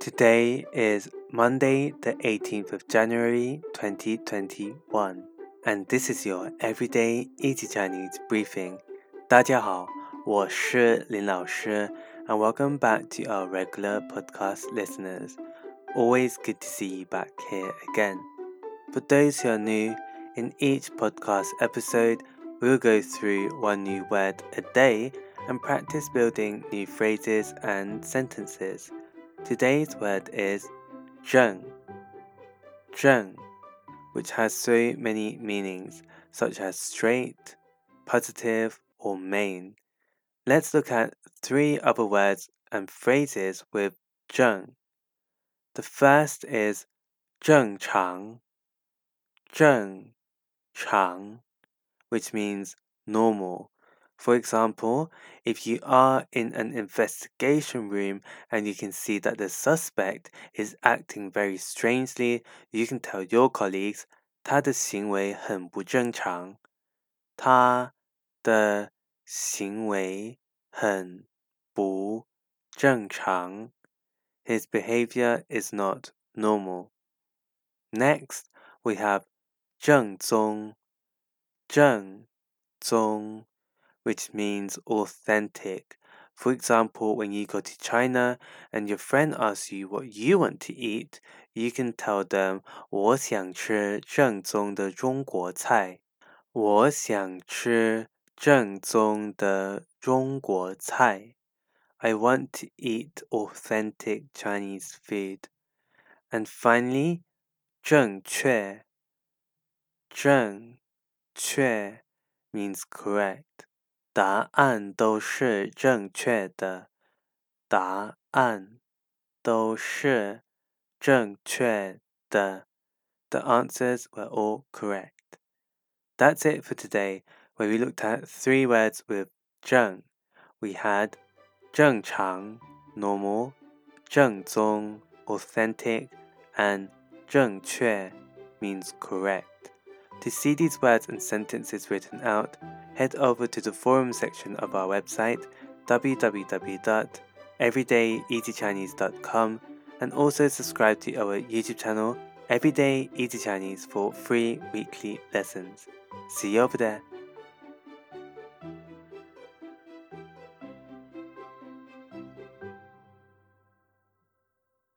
Today is Monday, the 18th of January 2021, and this is your everyday easy Chinese briefing. 大家好，我是林老师, and welcome back to our regular podcast listeners. Always good to see you back here again. For those who are new, in each podcast episode, we'll go through one new word a day and practice building new phrases and sentences. Today's word is zheng. Zheng, which has so many meanings, such as straight, positive, or main. Let's look at three other words and phrases with zheng. The first is 正常,正常, which means normal. For example, if you are in an investigation room and you can see that the suspect is acting very strangely, you can tell your colleagues 他的行为很不正常。他的行为很不正常。His behavior is not normal. Next, we have 正宗，正宗 which means authentic. For example, when you go to China and your friend asks you what you want to eat, you can tell them 我想吃正宗的中国菜。我想吃正宗的中国菜。I want to eat authentic Chinese food. And finally, 正确正确 means correct. 答案都是正确的。答案都是正确的。The answers were all correct. That's it for today, where we looked at three words with 正. We had 正常 normal, 正宗 authentic, and 正确 means correct. To see these words and sentences written out, head over to the forum section of our website www.everydayeasychinese.com and also subscribe to our YouTube channel Everyday Easy Chinese for free weekly lessons. See you over there.